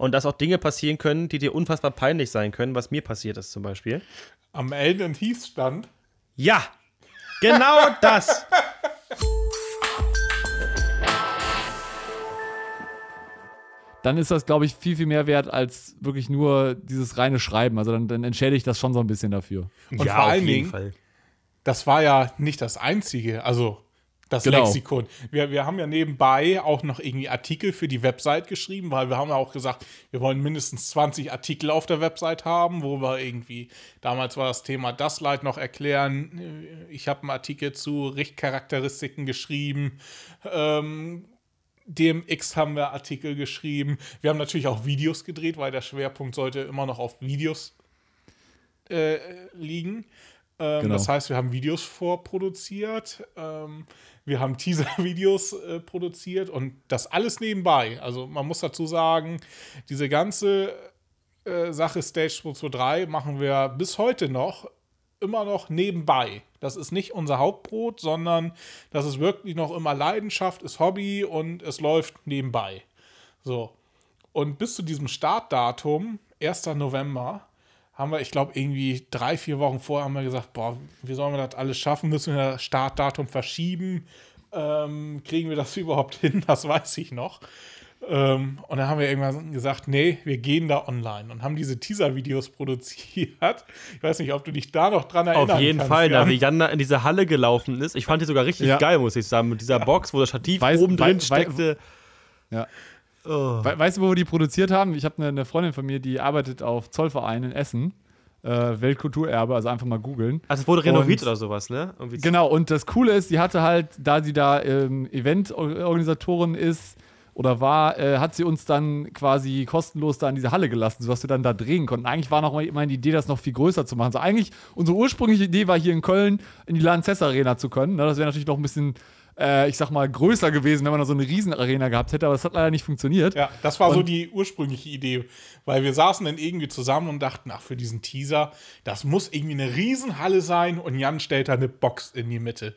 und dass auch Dinge passieren können, die dir unfassbar peinlich sein können, was mir passiert ist zum Beispiel. Am Elden Heath stand. Ja, genau das. dann ist das, glaube ich, viel, viel mehr wert als wirklich nur dieses reine Schreiben. Also dann, dann entschädigt das schon so ein bisschen dafür. Und ja, vor allen Dingen, Fall. das war ja nicht das Einzige, also das genau. Lexikon. Wir, wir haben ja nebenbei auch noch irgendwie Artikel für die Website geschrieben, weil wir haben ja auch gesagt, wir wollen mindestens 20 Artikel auf der Website haben, wo wir irgendwie, damals war das Thema das Light noch erklären. Ich habe einen Artikel zu Richtcharakteristiken geschrieben. Ähm, DMX haben wir Artikel geschrieben. Wir haben natürlich auch Videos gedreht, weil der Schwerpunkt sollte immer noch auf Videos äh, liegen. Ähm, genau. Das heißt, wir haben Videos vorproduziert, ähm, wir haben Teaser-Videos äh, produziert und das alles nebenbei. Also man muss dazu sagen, diese ganze äh, Sache Stage 223 machen wir bis heute noch immer noch nebenbei. Das ist nicht unser Hauptbrot, sondern das ist wirklich noch immer Leidenschaft, ist Hobby und es läuft nebenbei. So. Und bis zu diesem Startdatum, 1. November, haben wir, ich glaube, irgendwie drei, vier Wochen vorher haben wir gesagt, boah, wie sollen wir das alles schaffen? Müssen wir das Startdatum verschieben? Ähm, kriegen wir das überhaupt hin? Das weiß ich noch. Ähm, und dann haben wir irgendwann gesagt, nee, wir gehen da online und haben diese Teaser-Videos produziert. Ich weiß nicht, ob du dich da noch dran erinnerst. Auf jeden kannst, Fall, Jan. da wie Jan da in diese Halle gelaufen ist. Ich fand die sogar richtig ja. geil, muss ich sagen, mit dieser ja. Box, wo das Stativ weiß, oben drin steckte. Ja. Oh. We weißt du, wo wir die produziert haben? Ich habe eine, eine, Freundin von mir, die arbeitet auf Zollverein in Essen. Äh, Weltkulturerbe, also einfach mal googeln. Also es wurde renoviert und, oder sowas, ne? Irgendwie genau, und das Coole ist, sie hatte halt, da sie da ähm, Eventorganisatorin ist, oder war, äh, hat sie uns dann quasi kostenlos da in diese Halle gelassen, sodass wir dann da drehen konnten. Eigentlich war noch mal meine Idee, das noch viel größer zu machen. So eigentlich, unsere ursprüngliche Idee war hier in Köln in die Lanzess Arena zu können. Ne? Das wäre natürlich noch ein bisschen, äh, ich sag mal, größer gewesen, wenn man da so eine Riesenarena gehabt hätte, aber das hat leider nicht funktioniert. Ja, das war und so die ursprüngliche Idee, weil wir saßen dann irgendwie zusammen und dachten, ach, für diesen Teaser, das muss irgendwie eine Riesenhalle sein und Jan stellt da eine Box in die Mitte.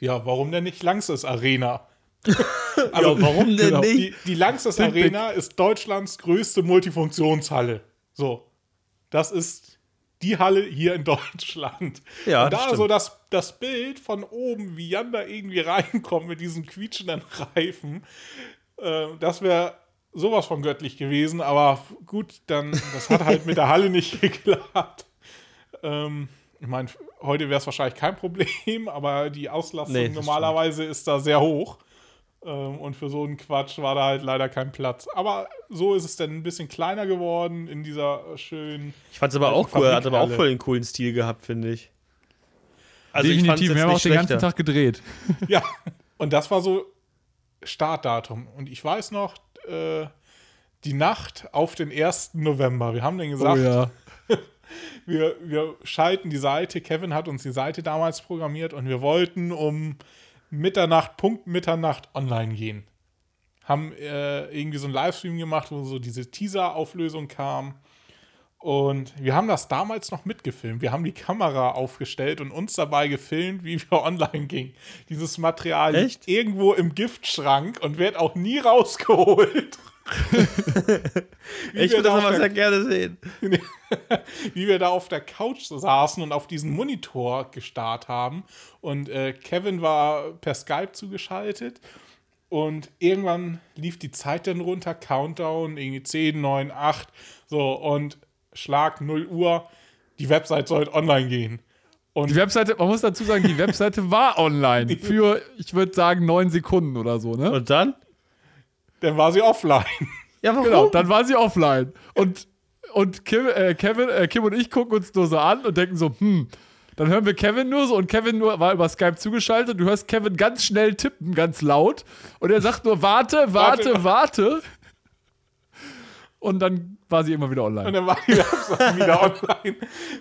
Ja, warum denn nicht Langsess Arena? also, ja, warum denn genau. nicht? Die, die Langsess Arena ist Deutschlands größte Multifunktionshalle. So. Das ist die Halle hier in Deutschland. Ja, und da stimmt. so das, das Bild von oben, wie Jan da irgendwie reinkommt mit diesen quietschenden Reifen, äh, das wäre sowas von göttlich gewesen. Aber gut, dann, das hat halt mit der Halle nicht geklappt. Ähm, ich meine, heute wäre es wahrscheinlich kein Problem, aber die Auslastung nee, normalerweise stimmt. ist da sehr hoch. Ähm, und für so einen Quatsch war da halt leider kein Platz. Aber so ist es dann ein bisschen kleiner geworden in dieser schönen. Ich fand es aber auch cool, hat aber auch voll den coolen Stil gehabt, finde ich. Also Definitiv, ich wir haben auch den ganzen Tag gedreht. Ja, und das war so Startdatum. Und ich weiß noch, äh, die Nacht auf den 1. November. Wir haben dann gesagt, oh ja. wir, wir schalten die Seite. Kevin hat uns die Seite damals programmiert und wir wollten um Mitternacht, Punkt Mitternacht online gehen. Haben äh, irgendwie so einen Livestream gemacht, wo so diese Teaser-Auflösung kam. Und wir haben das damals noch mitgefilmt. Wir haben die Kamera aufgestellt und uns dabei gefilmt, wie wir online gingen. Dieses Material Echt? liegt irgendwo im Giftschrank und wird auch nie rausgeholt. Ich würde das aber sehr gerne sehen. wie wir da auf der Couch saßen und auf diesen Monitor gestarrt haben. Und äh, Kevin war per Skype zugeschaltet. Und irgendwann lief die Zeit dann runter, Countdown, irgendwie 10, 9, 8. So, und Schlag 0 Uhr, die Website soll online gehen. Und die Webseite, man muss dazu sagen, die Webseite war online für, ich würde sagen, neun Sekunden oder so, ne? Und dann? Dann war sie offline. Ja, warum? Genau, dann war sie offline. Und, und Kim, äh, Kevin, äh, Kim und ich gucken uns nur so an und denken so, hm, dann hören wir Kevin nur so und Kevin nur war über Skype zugeschaltet. Du hörst Kevin ganz schnell tippen, ganz laut. Und er sagt nur, warte, warte, warte. warte. Und dann war sie immer wieder online. Und dann war die Website wieder online.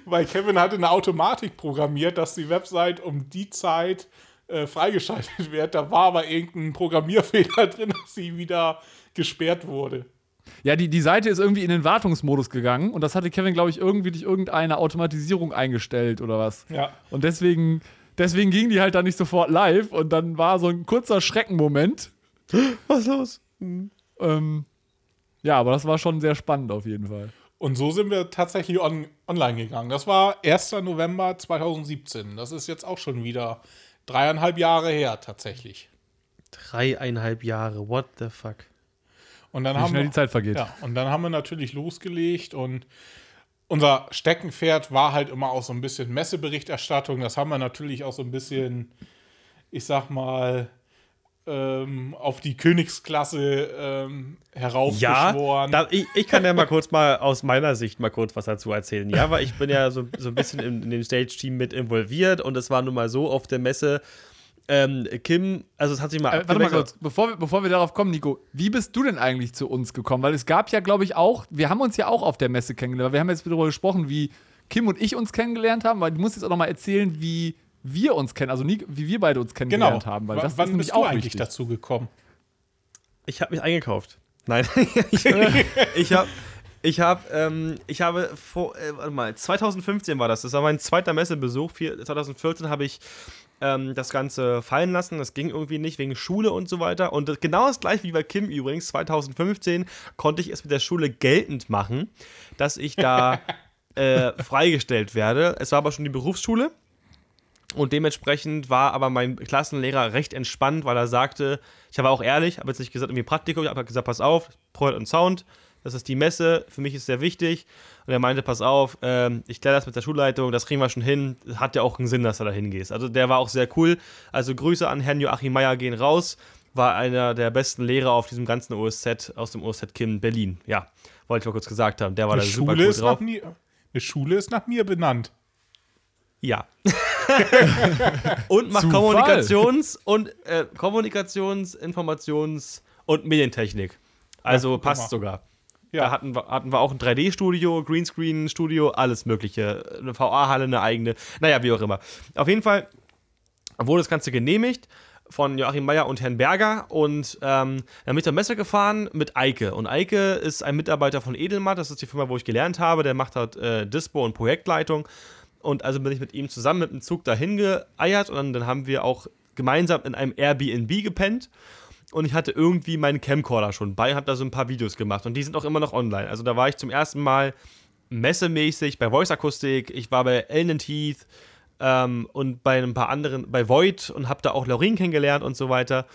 Weil Kevin hatte eine Automatik programmiert, dass die Website um die Zeit äh, freigeschaltet wird. Da war aber irgendein Programmierfehler drin, dass sie wieder gesperrt wurde. Ja, die, die Seite ist irgendwie in den Wartungsmodus gegangen und das hatte Kevin, glaube ich, irgendwie durch irgendeine Automatisierung eingestellt oder was. Ja. Und deswegen, deswegen ging die halt dann nicht sofort live und dann war so ein kurzer Schreckenmoment. Was los? Mhm. Ähm, Ja, aber das war schon sehr spannend auf jeden Fall. Und so sind wir tatsächlich on online gegangen. Das war 1. November 2017. Das ist jetzt auch schon wieder dreieinhalb Jahre her tatsächlich. Dreieinhalb Jahre, what the fuck? Und dann Wie haben schnell wir, die Zeit vergeht. Ja, und dann haben wir natürlich losgelegt und unser Steckenpferd war halt immer auch so ein bisschen Messeberichterstattung. Das haben wir natürlich auch so ein bisschen, ich sag mal, ähm, auf die Königsklasse ähm, heraufbeschworen. Ja, da, ich, ich kann ja mal kurz mal aus meiner Sicht mal kurz was dazu erzählen. Ja, weil ich bin ja so, so ein bisschen in, in dem Stage-Team mit involviert und es war nun mal so auf der Messe, ähm, Kim, also es hat sich mal. Äh, warte mal kurz, bevor wir, bevor wir darauf kommen, Nico, wie bist du denn eigentlich zu uns gekommen? Weil es gab ja, glaube ich, auch, wir haben uns ja auch auf der Messe kennengelernt. Wir haben jetzt darüber gesprochen, wie Kim und ich uns kennengelernt haben, weil du musst jetzt auch noch mal erzählen, wie wir uns kennen, also nie, wie wir beide uns kennengelernt genau. haben. Weil das Wann ist bist auch du eigentlich wichtig. dazu gekommen? Ich habe mich eingekauft. Nein, ich, ich habe. Ich, hab, ähm, ich habe vor, äh, warte mal, 2015 war das. Das war mein zweiter Messebesuch. Vier, 2014 habe ich ähm, das Ganze fallen lassen. Das ging irgendwie nicht wegen Schule und so weiter. Und das, genau das gleiche wie bei Kim übrigens. 2015 konnte ich es mit der Schule geltend machen, dass ich da äh, freigestellt werde. Es war aber schon die Berufsschule. Und dementsprechend war aber mein Klassenlehrer recht entspannt, weil er sagte, ich habe auch ehrlich, habe jetzt nicht gesagt, irgendwie Praktikum, ich habe gesagt, pass auf, Projekt und Sound, das ist die Messe, für mich ist sehr wichtig. Und er meinte, pass auf, ähm, ich kläre das mit der Schulleitung, das kriegen wir schon hin. Hat ja auch einen Sinn, dass du da hingehst. Also der war auch sehr cool. Also Grüße an Herrn Joachim Meyer gehen raus. War einer der besten Lehrer auf diesem ganzen OSZ aus dem OSZ Kim Berlin. Ja, wollte ich mal kurz gesagt haben. Der war Eine da super Schule, cool ist drauf. mir, eine Schule ist nach mir benannt. Ja. und macht Zufall. Kommunikations- und äh, Kommunikations-, Informations- und Medientechnik. Also Ja, passt sogar. Ja. Da hatten wir, hatten wir auch ein 3D-Studio, Greenscreen-Studio, alles Mögliche. Eine VA-Halle, eine eigene. Naja, wie auch immer. Auf jeden Fall wurde das Ganze genehmigt von Joachim Meyer und Herrn Berger und ähm, dann bin ich zur Messe gefahren mit Eike. Und Eike ist ein Mitarbeiter von Edelmatt, das ist die Firma, wo ich gelernt habe. Der macht halt äh, Dispo und Projektleitung. Und also bin ich mit ihm zusammen mit dem Zug dahin geeiert und dann, dann haben wir auch gemeinsam in einem Airbnb gepennt. Und ich hatte irgendwie meinen Camcorder schon bei und habe da so ein paar Videos gemacht. Und die sind auch immer noch online. Also da war ich zum ersten Mal messemäßig bei Voice Akustik. Ich war bei Ellen Heath ähm, und bei ein paar anderen, bei Void und habe da auch Laurin kennengelernt und so weiter.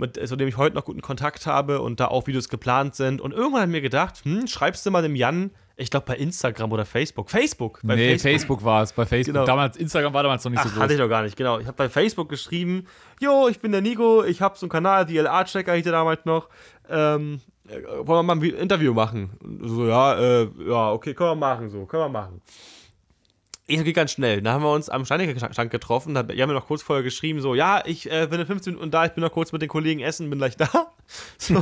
Mit, zu dem ich heute noch guten Kontakt habe und da auch Videos geplant sind. Und irgendwann ich mir gedacht, hm, schreibst du mal dem Jan, ich glaube bei Instagram oder Facebook. Facebook. Bei nee, Facebook, war es, bei Facebook. Genau. Damals, Instagram war damals noch nicht so Ach, groß. hatte ich doch gar nicht, genau. Ich habe bei Facebook geschrieben, jo, ich bin der Nico, ich habe so einen Kanal, DLA-Checker hieß der damals noch. Ähm, äh, wollen wir mal ein Vi- Interview machen? So, ja, äh, ja, okay, können wir machen, so, können wir machen. Ich geht ganz schnell. Dann haben wir uns am Steinecker-Stand getroffen. Da haben mir noch kurz vorher geschrieben, so, ja, ich äh, bin in 15 Minuten da, ich bin noch kurz mit den Kollegen essen, bin gleich da. So.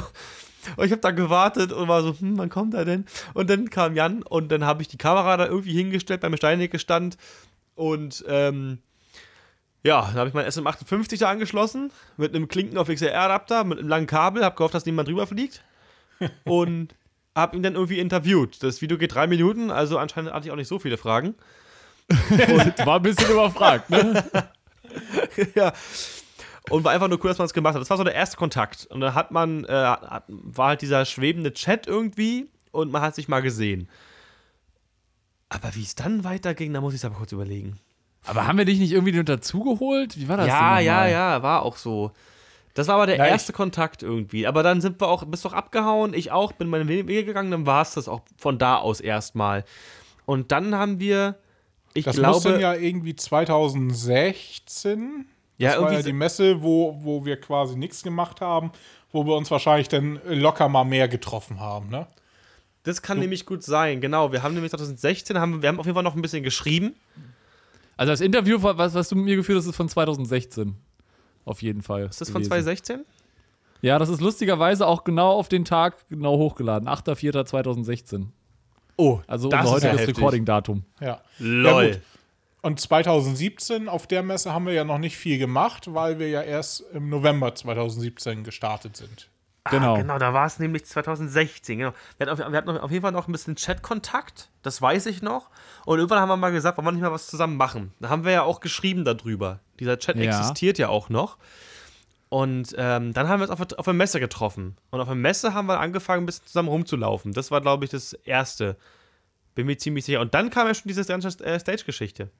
Und ich habe da gewartet und war so, hm, wann kommt er denn? Und dann kam Jan und dann habe ich die Kamera da irgendwie hingestellt beim Steinecke-Stand und ähm, ja, dann habe ich mein SM58 da angeschlossen mit einem Klinken auf XLR-Adapter, mit einem langen Kabel, habe gehofft, dass niemand drüber fliegt und habe ihn dann irgendwie interviewt. Das Video geht drei Minuten, also anscheinend hatte ich auch nicht so viele Fragen. War ein bisschen überfragt, ne? ja. Und war einfach nur cool, dass man es gemacht hat. Das war so der erste Kontakt. Und dann hat man, äh, war halt dieser schwebende Chat irgendwie und man hat sich mal gesehen. Aber wie es dann weiterging, da muss ich es aber kurz überlegen. Aber haben wir dich nicht irgendwie dazugeholt? Wie war das ja, denn ja, ja, war auch so. Das war aber der ich- erste Kontakt irgendwie. Aber dann sind wir auch, bist doch abgehauen, ich auch, bin meine Wege gegangen, dann war es das auch von da aus erstmal. Und dann haben wir, ich Das glaube, muss dann ja irgendwie 2016. Ja, das war irgendwie ja die Messe, wo, wo wir quasi nichts gemacht haben, wo wir uns wahrscheinlich dann locker mal mehr getroffen haben, ne? das kann nämlich gut sein, genau. Wir haben nämlich 2016, haben, wir haben auf jeden Fall noch ein bisschen geschrieben. Also das Interview, was, was du mit mir geführt hast, ist von 2016. Auf jeden Fall. Ist das von gewesen. 2016? Ja, das ist lustigerweise auch genau auf den Tag genau hochgeladen. 8.4.2016. Oh, Also das unser ja heutiges. Recording-Datum. Ja. Lol. Ja. Und 2017 auf der Messe haben wir ja noch nicht viel gemacht, weil wir ja erst im November 2017 gestartet sind. Genau. Ah, genau, da war es nämlich 2016. Genau. Wir hatten, auf, wir hatten auf jeden Fall noch ein bisschen Chat-Kontakt, das weiß ich noch. Und irgendwann haben wir mal gesagt, wollen wir nicht mal was zusammen machen. Da haben wir ja auch geschrieben darüber. Dieser Chat Ja. existiert ja auch noch. Und ähm, dann haben wir uns auf, auf der Messe getroffen. Und auf der Messe haben wir angefangen, ein bisschen zusammen rumzulaufen. Das war, glaube ich, das Erste. Bin mir ziemlich sicher. Und dann kam ja schon diese äh, Stage-Geschichte.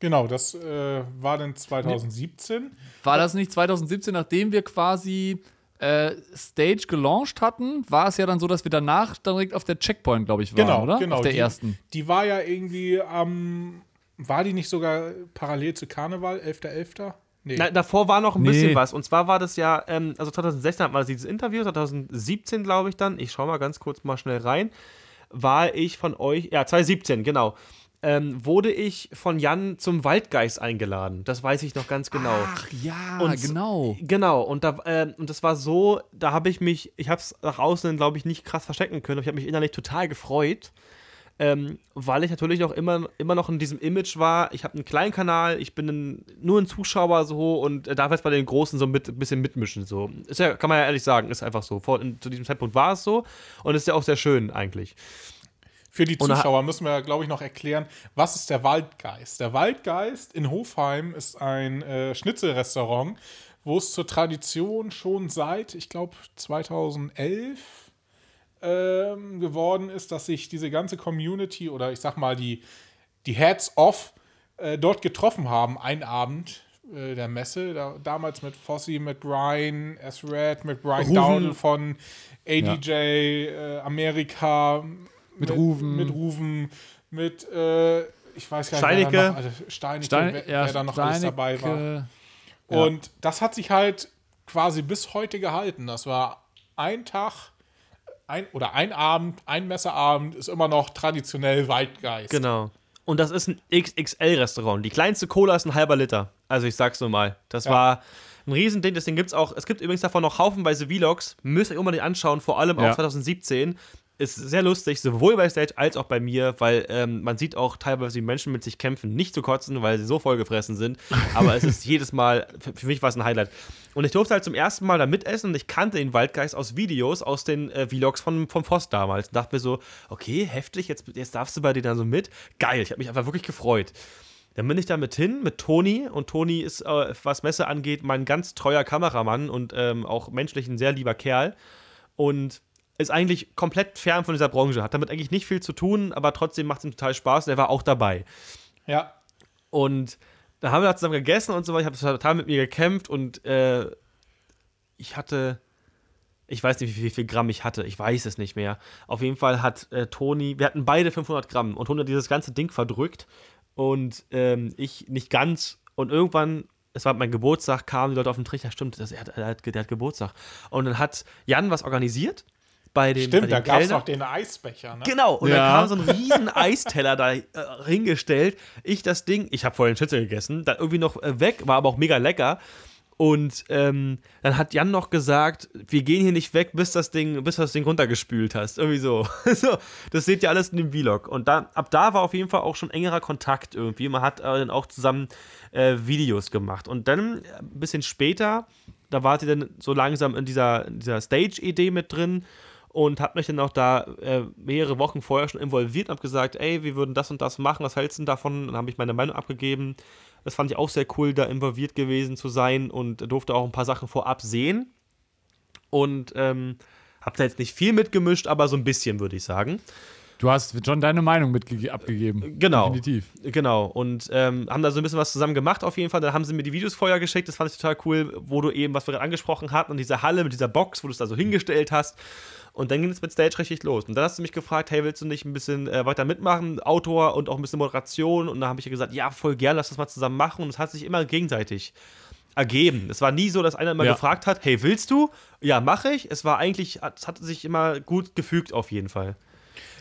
Genau, das äh, war dann 2017. War das nicht 2017, nachdem wir quasi äh, Stage gelauncht hatten, war es ja dann so, dass wir danach direkt auf der Checkpoint, glaube ich, waren, genau, oder? Genau, auf der die, ersten. Die war ja irgendwie am. Ähm, war die nicht sogar parallel zu Karneval, 11.11.? .11.? Nee. Na, davor war noch ein nee. bisschen was. Und zwar war das ja, ähm, also 2016 hatten wir dieses Interview, 2017 glaube ich dann, ich schaue mal ganz kurz mal schnell rein, war ich von euch, ja, 2017, genau ähm, wurde ich von Jan zum Waldgeist eingeladen. Das weiß ich noch ganz genau. Ach ja, und, genau. Genau, und, da, äh, und das war so, da habe ich mich, ich habe es nach außen, glaube ich, nicht krass verstecken können. Ich habe mich innerlich total gefreut. Ähm, weil ich natürlich noch immer, immer noch in diesem Image war, ich habe einen kleinen Kanal, ich bin ein, nur ein Zuschauer so und darf jetzt bei den Großen so ein mit, bisschen mitmischen. So. Ist ja, kann man ja ehrlich sagen, ist einfach so. Vor, in, zu diesem Zeitpunkt war es so und ist ja auch sehr schön eigentlich. Für die Zuschauer müssen wir, glaube ich, noch erklären, was ist der Waldgeist? Der Waldgeist in Hofheim ist ein äh, Schnitzelrestaurant, wo es zur Tradition schon seit, ich glaube, 2011 ähm, geworden ist, dass sich diese ganze Community oder ich sag mal die, die Heads-Off äh, dort getroffen haben, einen Abend äh, der Messe, da, damals mit Fossey, mit Brian S-Red, mit Brian Dowdle von ADJ ja. äh, Amerika, mit, mit Ruven. Mit Ruven, mit, äh, ich weiß gar nicht, Steinecke. wer da noch, also Steinecke, Stein, wer, ja, wer da noch Steinecke, alles dabei war. Ja. Und das hat sich halt quasi bis heute gehalten. Das war ein Tag ein, oder ein Abend, ein Messeabend ist immer noch traditionell Waldgeist. Genau. Und das ist ein XXL-Restaurant. Die kleinste Cola ist ein halber Liter. Also ich sag's nur mal. Das ja. war ein Riesending. Deswegen gibt's auch, es gibt übrigens davon noch haufenweise Vlogs. Müsst ihr unbedingt anschauen, vor allem ja. auch 2017 ist sehr lustig, sowohl bei Stage als auch bei mir, weil ähm, man sieht auch teilweise, wie Menschen mit sich kämpfen, nicht zu kotzen, weil sie so vollgefressen sind. Aber es ist jedes Mal, für, mich war es ein Highlight. Und ich durfte halt zum ersten Mal da mitessen und ich kannte den Waldgeist aus Videos, aus den äh, Vlogs von, vom Voss damals. Und dachte mir so, okay, heftig, jetzt, jetzt darfst du bei denen da so mit. Geil, ich habe mich einfach wirklich gefreut. Dann bin ich da mit hin, mit Toni. Und Toni ist, äh, was Messe angeht, mein ganz treuer Kameramann und ähm, auch menschlich ein sehr lieber Kerl. Und ist eigentlich komplett fern von dieser Branche, hat damit eigentlich nicht viel zu tun, aber trotzdem macht es ihm total Spaß und er war auch dabei. Ja. Und da haben wir da zusammen gegessen und so weiter. Ich habe total mit mir gekämpft und äh, ich hatte, ich weiß nicht, wie viel, wie viel, Gramm ich hatte, ich weiß es nicht mehr. Auf jeden Fall hat äh, Toni, wir hatten beide 500 Gramm und Toni hat dieses ganze Ding verdrückt und ähm, ich nicht ganz. Und irgendwann es war mein Geburtstag, kamen die Leute auf den Trichter, stimmt, das, er, hat, er, hat, er hat Geburtstag. Und dann hat Jan was organisiert bei dem Stimmt, bei da gab es noch den Eisbecher, ne? Genau, und ja. da kam so ein riesen Eisteller da äh, hingestellt. Ich das Ding, ich habe vorhin Schnitzel gegessen, dann irgendwie noch äh, weg, war aber auch mega lecker. Und ähm, dann hat Jan noch gesagt, wir gehen hier nicht weg, bis das Ding, bis du das Ding runtergespült hast. Irgendwie so. so. Das seht ihr alles in dem Vlog. Und da, ab da war auf jeden Fall auch schon engerer Kontakt irgendwie. Man hat äh, dann auch zusammen äh, Videos gemacht. Und dann äh, ein bisschen später, da war sie dann so langsam in dieser, dieser Stage-Idee mit drin und habe mich dann auch da äh, mehrere Wochen vorher schon involviert und habe gesagt, ey, wir würden das und das machen, was hältst du davon? Und dann habe ich meine Meinung abgegeben. Das fand ich auch sehr cool, da involviert gewesen zu sein und durfte auch ein paar Sachen vorab sehen. Und ähm, habe da jetzt nicht viel mitgemischt, aber so ein bisschen, würde ich sagen. Du hast schon deine Meinung mit abgegeben. Genau. Definitiv. Genau. Und ähm, haben da so ein bisschen was zusammen gemacht auf jeden Fall. Dann haben sie mir die Videos vorher geschickt. Das fand ich total cool, wo du eben, was wir gerade angesprochen hatten, in dieser Halle mit dieser Box, wo du es da so hingestellt hast. Und dann ging es mit Stage richtig los. Und dann hast du mich gefragt, hey, willst du nicht ein bisschen äh, weiter mitmachen, Autor und auch ein bisschen Moderation? Und dann habe ich gesagt, ja, voll gern, lass das mal zusammen machen. Und es hat sich immer gegenseitig ergeben. Es war nie so, dass einer immer ja. gefragt hat, hey, willst du? Ja, mache ich. Es war eigentlich, es hat sich immer gut gefügt auf jeden Fall.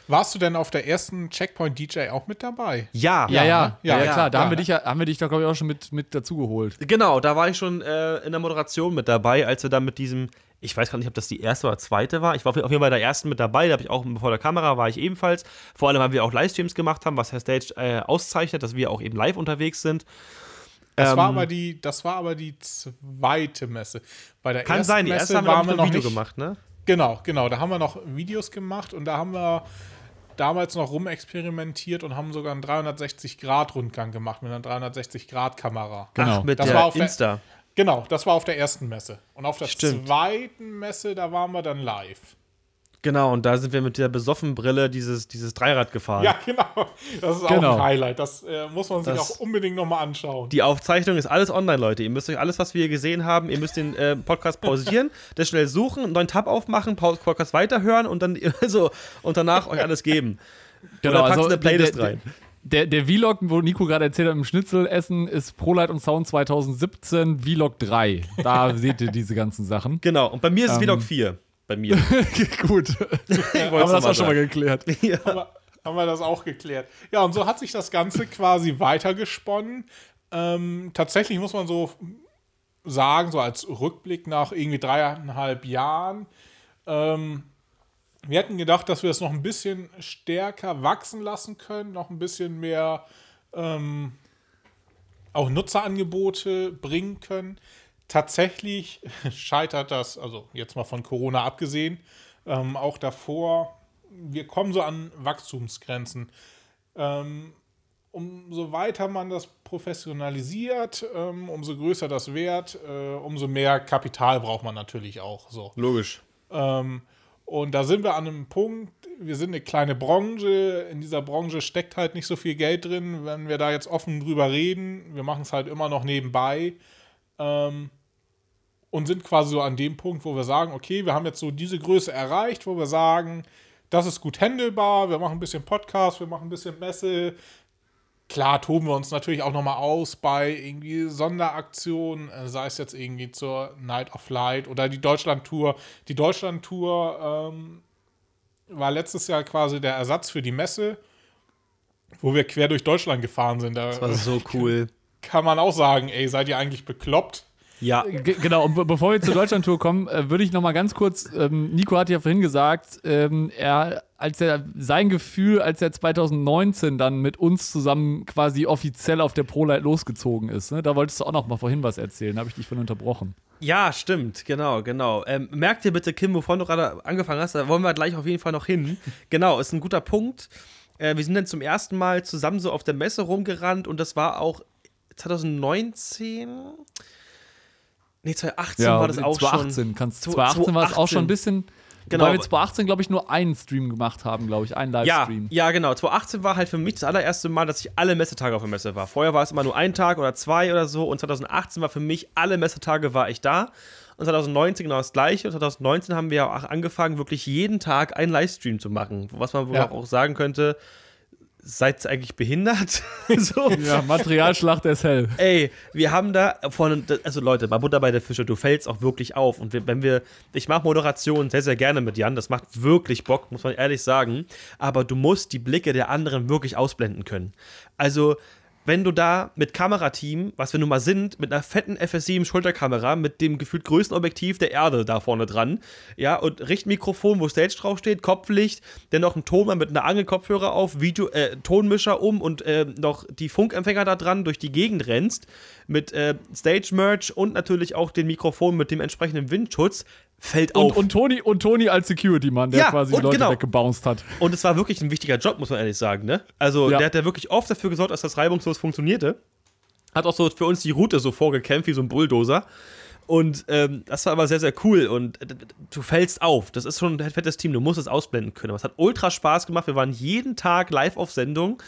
Warst du denn auf der ersten Checkpoint DJ auch mit dabei? Ja. Ja, ja, ja, ja, ja klar. Da haben wir dich, haben wir dich da, glaube ich, auch schon mit, mit dazugeholt. Genau, da war ich schon äh, in der Moderation mit dabei, als wir dann mit diesem, ich weiß gar nicht, ob das die erste oder zweite war. Ich war auf jeden Fall bei der ersten mit dabei, da habe ich auch vor der Kamera, war ich ebenfalls. Vor allem, weil wir auch Livestreams gemacht haben, was Herr Stage äh, auszeichnet, dass wir auch eben live unterwegs sind. Das, ähm, war aber die, das war aber die zweite Messe. Bei der kann ersten sein, die erste Messe haben wir noch ein Video nicht, gemacht, ne? Genau, genau. Da haben wir noch Videos gemacht und da haben wir damals noch rumexperimentiert und haben sogar einen 360-Grad-Rundgang gemacht mit einer 360-Grad-Kamera. Genau, Ach, mit das der war auf Insta. Genau, das war auf der ersten Messe. Und auf der Stimmt. zweiten Messe, da waren wir dann live. Genau, und da sind wir mit der besoffen Brille dieses, dieses Dreirad gefahren. Ja, genau. Das ist auch Genau. ein Highlight. Das äh, muss man sich Das- auch unbedingt nochmal anschauen. Die Aufzeichnung ist alles online, Leute. Ihr müsst euch alles, was wir hier gesehen haben, ihr müsst den äh, Podcast pausieren, das schnell suchen, einen neuen Tab aufmachen, Pause- Podcast weiterhören und dann so und danach euch alles geben. Oder packt eine Playlist also rein. Der, der Vlog, wo Nico gerade erzählt hat, im Schnitzelessen, ist ProLight und Sound 2017 Vlog 3. Da seht ihr diese ganzen Sachen. Genau, und bei mir ist es Ähm. Vlog 4. Bei mir. Gut. Haben wir das auch schon mal sagen. geklärt. haben, wir, haben wir das auch geklärt. Ja, und so hat sich das Ganze quasi weitergesponnen. Ähm, tatsächlich muss man so sagen, so als Rückblick nach irgendwie dreieinhalb Jahren, ähm, wir hätten gedacht, dass wir es noch ein bisschen stärker wachsen lassen können, noch ein bisschen mehr ähm, auch Nutzerangebote bringen können. Tatsächlich scheitert das, also jetzt mal von Corona abgesehen, ähm, auch davor, wir kommen so an Wachstumsgrenzen. Ähm, umso weiter man das professionalisiert, ähm, umso größer das Wert, äh, umso mehr Kapital braucht man natürlich auch. So. Logisch. Ähm, und da sind wir an einem Punkt, wir sind eine kleine Branche, in dieser Branche steckt halt nicht so viel Geld drin, wenn wir da jetzt offen drüber reden, wir machen es halt immer noch nebenbei ähm, und sind quasi so an dem Punkt, wo wir sagen, okay, wir haben jetzt so diese Größe erreicht, wo wir sagen, das ist gut handelbar, wir machen ein bisschen Podcast, wir machen ein bisschen Messe, Klar toben wir uns natürlich auch nochmal aus bei irgendwie Sonderaktionen, äh, sei es jetzt irgendwie zur Night of Light oder die Deutschland-Tour. Die Deutschland-Tour ähm, war letztes Jahr quasi der Ersatz für die Messe, wo wir quer durch Deutschland gefahren sind. Da Das war so cool. kann man auch sagen, ey, seid ihr eigentlich bekloppt? Ja, Ge- Genau, und be bevor wir zur Deutschlandtour kommen, äh, würde ich noch mal ganz kurz, ähm, Nico hat ja vorhin gesagt, ähm, er, als er sein Gefühl, als er 2019 dann mit uns zusammen quasi offiziell auf der ProLight losgezogen ist, ne? da wolltest du auch noch mal vorhin was erzählen, da habe ich dich von unterbrochen. Ja, stimmt, genau, genau. Ähm, merk dir bitte, Kim, wovon du gerade angefangen hast, da wollen wir gleich auf jeden Fall noch hin. genau, ist ein guter Punkt. Äh, wir sind dann zum ersten Mal zusammen so auf der Messe rumgerannt und das war auch 2019. Nee, 2018 war das auch 2018, schon. Kannst, Zwo- 2018 war es auch schon ein 2018. bisschen, Genau. weil wir 2018, glaube ich, nur einen Stream gemacht haben, glaube ich, einen Ja, Livestream. ja, genau. 2018 war halt für mich das allererste Mal, dass ich alle Messetage auf der Messe war. Vorher war es immer nur ein Tag oder zwei oder so und 2018 war für mich alle Messetage war ich da. Und 2019 genau das gleiche. Und 2019 haben wir ja auch angefangen, wirklich jeden Tag einen Livestream zu machen. Was man wohl Ja. auch sagen könnte, seid ihr eigentlich behindert? so. Ja, Materialschlacht ist hell. Ey, wir haben da von, also Leute, bei Butter bei der Fische, du fällst auch wirklich auf. Und wenn wir, ich mache Moderation sehr, sehr gerne mit Jan, das macht wirklich Bock, muss man ehrlich sagen. Aber du musst die Blicke der anderen wirklich ausblenden können. Also, wenn du da mit Kamerateam, was wir nun mal sind, mit einer fetten FS7 Schulterkamera, mit dem gefühlt größten Objektiv der Erde da vorne dran, ja, und Richtmikrofon, wo Stage draufsteht, Kopflicht, dann noch ein Tonmann mit einer Angelkopfhörer auf, Video, äh, Tonmischer um und äh, noch die Funkempfänger da dran durch die Gegend rennst, mit äh, Stage-Merch und natürlich auch den Mikrofon mit dem entsprechenden Windschutz, fällt auf. Und, und, Toni, und Toni als Security-Mann, der Ja, quasi die Leute genau. weggebounced hat. Und es war wirklich ein wichtiger Job, muss man ehrlich sagen, ne? Also, Ja. der hat ja wirklich oft dafür gesorgt, dass das reibungslos funktionierte. Hat auch so für uns die Route so vorgekämpft wie so ein Bulldozer. Und ähm, das war aber sehr, sehr cool. Und äh, du fällst auf. Das ist schon ein fettes Team. Du musst es ausblenden können. Aber es hat ultra Spaß gemacht. Wir waren jeden Tag live auf Sendung.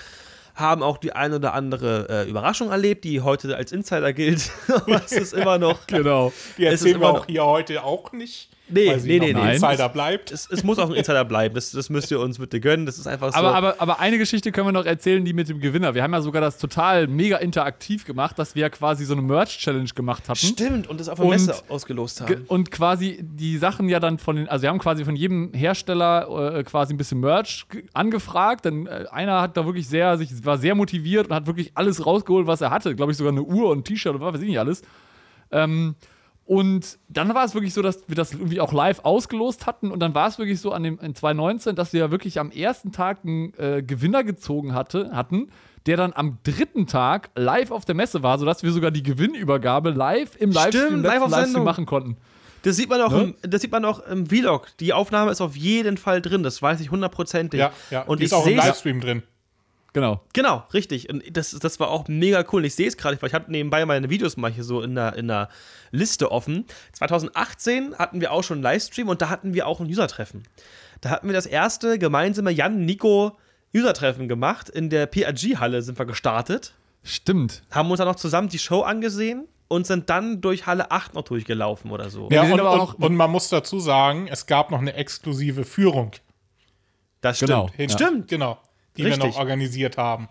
Haben auch die eine oder andere äh, Überraschung erlebt, die heute als Insider gilt. Aber es ist immer noch. Genau. Die Es ist erzählen wir auch hier heute auch nicht. Nee, weil sie nee, noch nee, ein nee. Insider bleibt. Es, es muss auch ein Insider bleiben. Das, das müsst ihr uns bitte gönnen. Das ist einfach so. Aber, aber, aber eine Geschichte können wir noch erzählen, die mit dem Gewinner. Wir haben ja sogar das total mega interaktiv gemacht, dass wir ja quasi so eine Merch-Challenge gemacht hatten. Stimmt, und das auf der Und- Messe ausgelost Ge- haben. Und quasi die Sachen ja dann von den, also wir haben quasi von jedem Hersteller äh, quasi ein bisschen Merch ge- angefragt. Dann äh, einer hat da wirklich sehr, sich war sehr motiviert und hat wirklich alles rausgeholt, was er hatte. Glaube ich sogar eine Uhr und ein T-Shirt oder was weiß ich nicht alles. Ähm, und dann war es wirklich so, dass wir das irgendwie auch live ausgelost hatten. Und dann war es wirklich so an dem, in 2019, dass wir ja wirklich am ersten Tag einen äh, Gewinner gezogen hatte, hatten, der dann am dritten Tag live auf der Messe war, sodass wir sogar die Gewinnübergabe live im Livestream, live letzten auf Livestream Sendung. machen konnten. Das sieht man auch, Ne? im, das sieht man auch im Vlog. Die Aufnahme ist auf jeden Fall drin, das weiß ich hundertprozentig. Ja, ja. Und die ich ist auch im Livestream drin. Genau. Genau, richtig. Und das, das war auch mega cool. Ich sehe es gerade, weil ich habe nebenbei meine Videos mal hier so in der, in der Liste offen. 2018 hatten wir auch schon einen Livestream und da hatten wir auch ein User-Treffen. Da hatten wir das erste gemeinsame Jan-Nico User-Treffen gemacht. In der PRG-Halle sind wir gestartet. Stimmt. Haben uns dann noch zusammen die Show angesehen und sind dann durch Halle 8 noch durchgelaufen oder so. Ja, und, und, und, man muss dazu sagen, es gab noch eine exklusive Führung. Das stimmt. Genau. Hin, stimmt. Genau. Die Richtig. wir noch organisiert haben.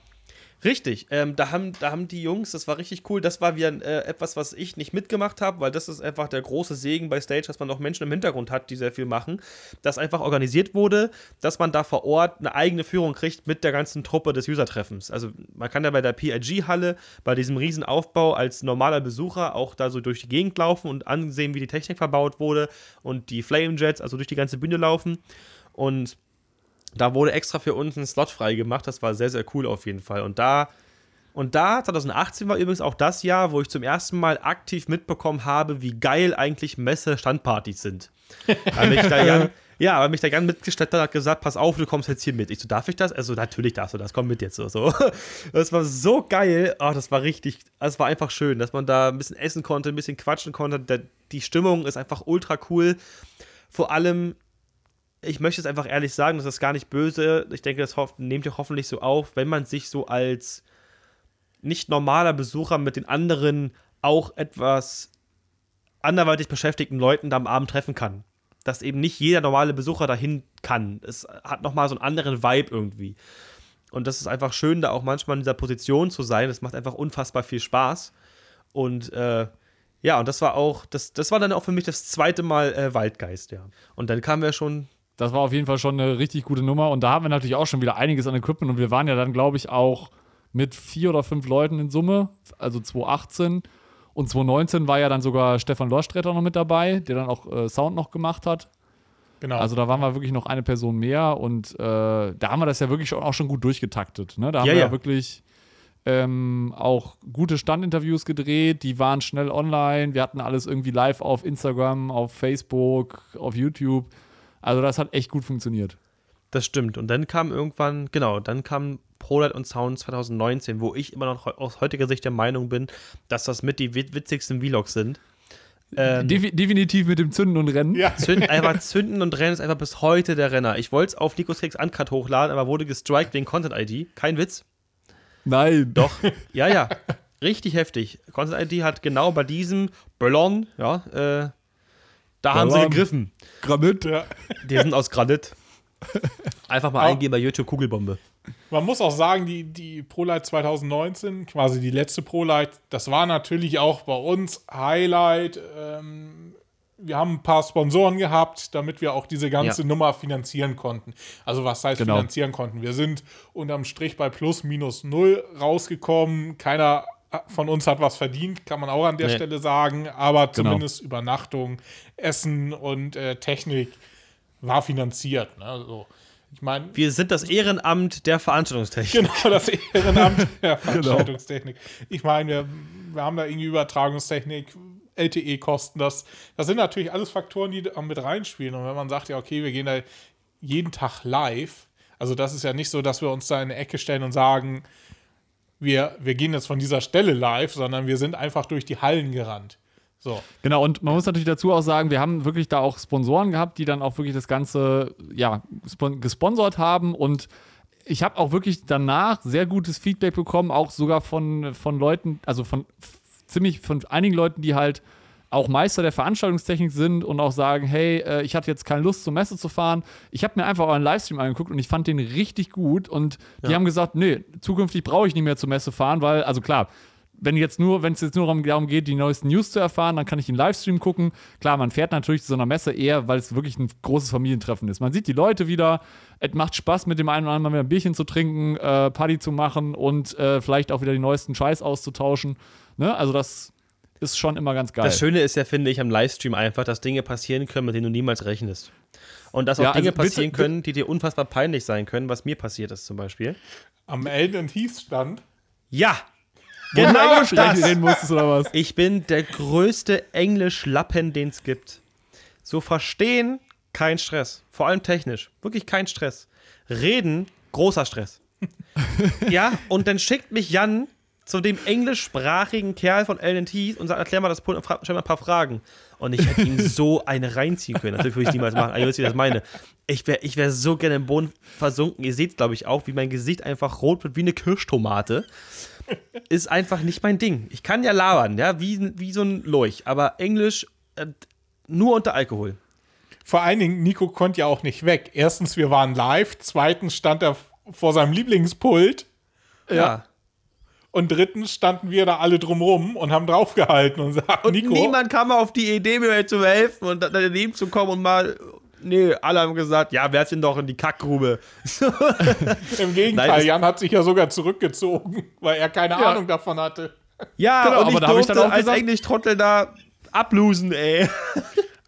Richtig, ähm, da, haben, da haben die Jungs, das war richtig cool, das war wieder äh, etwas, was ich nicht mitgemacht habe, weil das ist einfach der große Segen bei Stage, dass man noch Menschen im Hintergrund hat, die sehr viel machen, dass einfach organisiert wurde, dass man da vor Ort eine eigene Führung kriegt mit der ganzen Truppe des User-Treffens. Also man kann ja bei der PIG-Halle, bei diesem riesen Aufbau als normaler Besucher auch da so durch die Gegend laufen und ansehen, wie die Technik verbaut wurde und die Flame Jets, also durch die ganze Bühne laufen und da wurde extra für uns ein Slot frei gemacht. Das war sehr, sehr cool auf jeden Fall. Und da, und da, 2018 war übrigens auch das Jahr, wo ich zum ersten Mal aktiv mitbekommen habe, wie geil eigentlich Messe-Standpartys sind. weil mich da Jan, ja, weil mich der Jan mitgestellt hat, hat gesagt, pass auf, du kommst jetzt hier mit. Ich so, darf ich das? Also, natürlich darfst du das, komm mit jetzt so. so. Das war so geil. Oh, das war richtig, das war einfach schön, dass man da ein bisschen essen konnte, ein bisschen quatschen konnte. Die Stimmung ist einfach ultra cool. Vor allem, ich möchte es einfach ehrlich sagen, das ist gar nicht böse. Ich denke, das nehmt ihr hoffentlich so auf, wenn man sich so als nicht normaler Besucher mit den anderen auch etwas anderweitig beschäftigten Leuten da am Abend treffen kann. Dass eben nicht jeder normale Besucher dahin kann. Es hat nochmal so einen anderen Vibe irgendwie. Und das ist einfach schön, da auch manchmal in dieser Position zu sein. Das macht einfach unfassbar viel Spaß. Und äh, ja, und das war auch, das, das war dann auch für mich das zweite Mal äh, Waldgeist, ja. Und dann kamen wir schon das war auf jeden Fall schon eine richtig gute Nummer. Und da haben wir natürlich auch schon wieder einiges an Equipment. Und wir waren ja dann, glaube ich, auch mit vier oder fünf Leuten in Summe, also 2018. Und 2019 war ja dann sogar Stefan Lorstretter noch mit dabei, der dann auch äh, Sound noch gemacht hat. Genau. Also da waren wir wirklich noch eine Person mehr und äh, da haben wir das ja wirklich auch schon gut durchgetaktet. Ne? Da haben ja, wir ja wirklich ähm, auch gute Standinterviews gedreht, die waren schnell online. Wir hatten alles irgendwie live auf Instagram, auf Facebook, auf YouTube. Also das hat echt gut funktioniert. Das stimmt. Und dann kam irgendwann, genau, dann kam ProLight und Sound 2019, wo ich immer noch aus heutiger Sicht der Meinung bin, dass das mit die witzigsten Vlogs sind. Ähm, definitiv mit dem Zünden und Rennen. Ja. Zünden, einfach Zünden und Rennen ist einfach bis heute der Renner. Ich wollte es auf Nikos Kicks Uncut hochladen, aber wurde gestrikt wegen Content-ID. Kein Witz. Nein. Doch. Ja, ja. Richtig heftig. Content-ID hat genau bei diesem Ballon, ja, äh, da haben sie gegriffen. Granit, ja. Die sind aus Granit. Einfach mal eingeben bei YouTube Kugelbombe. Man muss auch sagen, die, die ProLight 2019, quasi die letzte ProLight, das war natürlich auch bei uns Highlight. Ähm, wir haben ein paar Sponsoren gehabt, damit wir auch diese ganze ja. Nummer finanzieren konnten. Also was heißt genau. finanzieren konnten? Wir sind unterm Strich bei plus minus null rausgekommen. Keiner von uns hat was verdient, kann man auch an der nee. Stelle sagen. Aber genau. zumindest. Übernachtung, Essen und äh, Technik war finanziert. Ne? Also, ich meine, wir sind das Ehrenamt der Veranstaltungstechnik. Genau, das Ehrenamt der genau. Veranstaltungstechnik. Ich meine, wir, wir haben da irgendwie Übertragungstechnik, LTE-Kosten. Das, das sind natürlich alles Faktoren, die da mit reinspielen. Und wenn man sagt, ja, okay, wir gehen da jeden Tag live, also das ist ja nicht so, dass wir uns da in eine Ecke stellen und sagen, wir, wir gehen jetzt von dieser Stelle live, sondern wir sind einfach durch die Hallen gerannt. So. Genau, und man muss natürlich dazu auch sagen, wir haben wirklich da auch Sponsoren gehabt, die dann auch wirklich das Ganze ja, gesponsert haben und ich habe auch wirklich danach sehr gutes Feedback bekommen, auch sogar von, von Leuten, also von ziemlich von einigen Leuten, die halt auch Meister der Veranstaltungstechnik sind und auch sagen, hey, äh, ich hatte jetzt keine Lust zur Messe zu fahren. Ich habe mir einfach euren Livestream angeguckt und ich fand den richtig gut und die ja. haben gesagt, nee, zukünftig brauche ich nicht mehr zur Messe fahren, weil, also klar, wenn jetzt nur, wenn es jetzt nur darum geht, die neuesten News zu erfahren, dann kann ich den Livestream gucken. Klar, man fährt natürlich zu so einer Messe eher, weil es wirklich ein großes Familientreffen ist. Man sieht die Leute wieder, es macht Spaß, mit dem einen oder anderen mal ein Bierchen zu trinken, äh, Party zu machen und äh, vielleicht auch wieder die neuesten Scheiß auszutauschen. Ne? Also das ist schon immer ganz geil. Das Schöne ist ja, finde ich, am Livestream einfach, dass Dinge passieren können, mit denen du niemals rechnest. Und dass auch ja, Dinge also passieren können, die dir unfassbar peinlich sein können, was mir passiert ist zum Beispiel. Am Elden Heath stand. Ja! Genau das! Reden musstest, oder was? Ich bin der größte Englisch-Lappen, den es gibt. So verstehen, kein Stress. Vor allem technisch. Wirklich kein Stress. Reden, großer Stress. ja, und dann schickt mich Jan zu dem englischsprachigen Kerl von LNT und sagt, erklär mal das Pult und stell mal ein paar Fragen. Und ich hätte ihm so eine reinziehen können. Natürlich würde ich niemals machen. Aber ihr wisst, wie ich das meine. Ich wäre ich wär so gerne im Boden versunken. Ihr seht es, glaube ich, auch, wie mein Gesicht einfach rot wird wie eine Kirschtomate. Ist einfach nicht mein Ding. Ich kann ja labern, ja, wie, wie so ein Leuch. Aber Englisch äh, nur unter Alkohol. Vor allen Dingen, Nico konnte ja auch nicht weg. Erstens, wir waren live. Zweitens stand er vor seinem Lieblingspult. Ja. ja. Und drittens standen wir da alle drumrum und haben draufgehalten und sagten, und Nico. niemand kam auf die Idee, mir zu helfen und daneben zu kommen und mal. Nee, alle haben gesagt, ja, wer ist denn doch in die Kackgrube? Im Gegenteil, Nein, Jan hat sich ja sogar zurückgezogen, weil er keine ja. Ahnung davon hatte. Ja, genau, und ich durfte ich dann auch als Englisch-Trottel da ablosen, ey.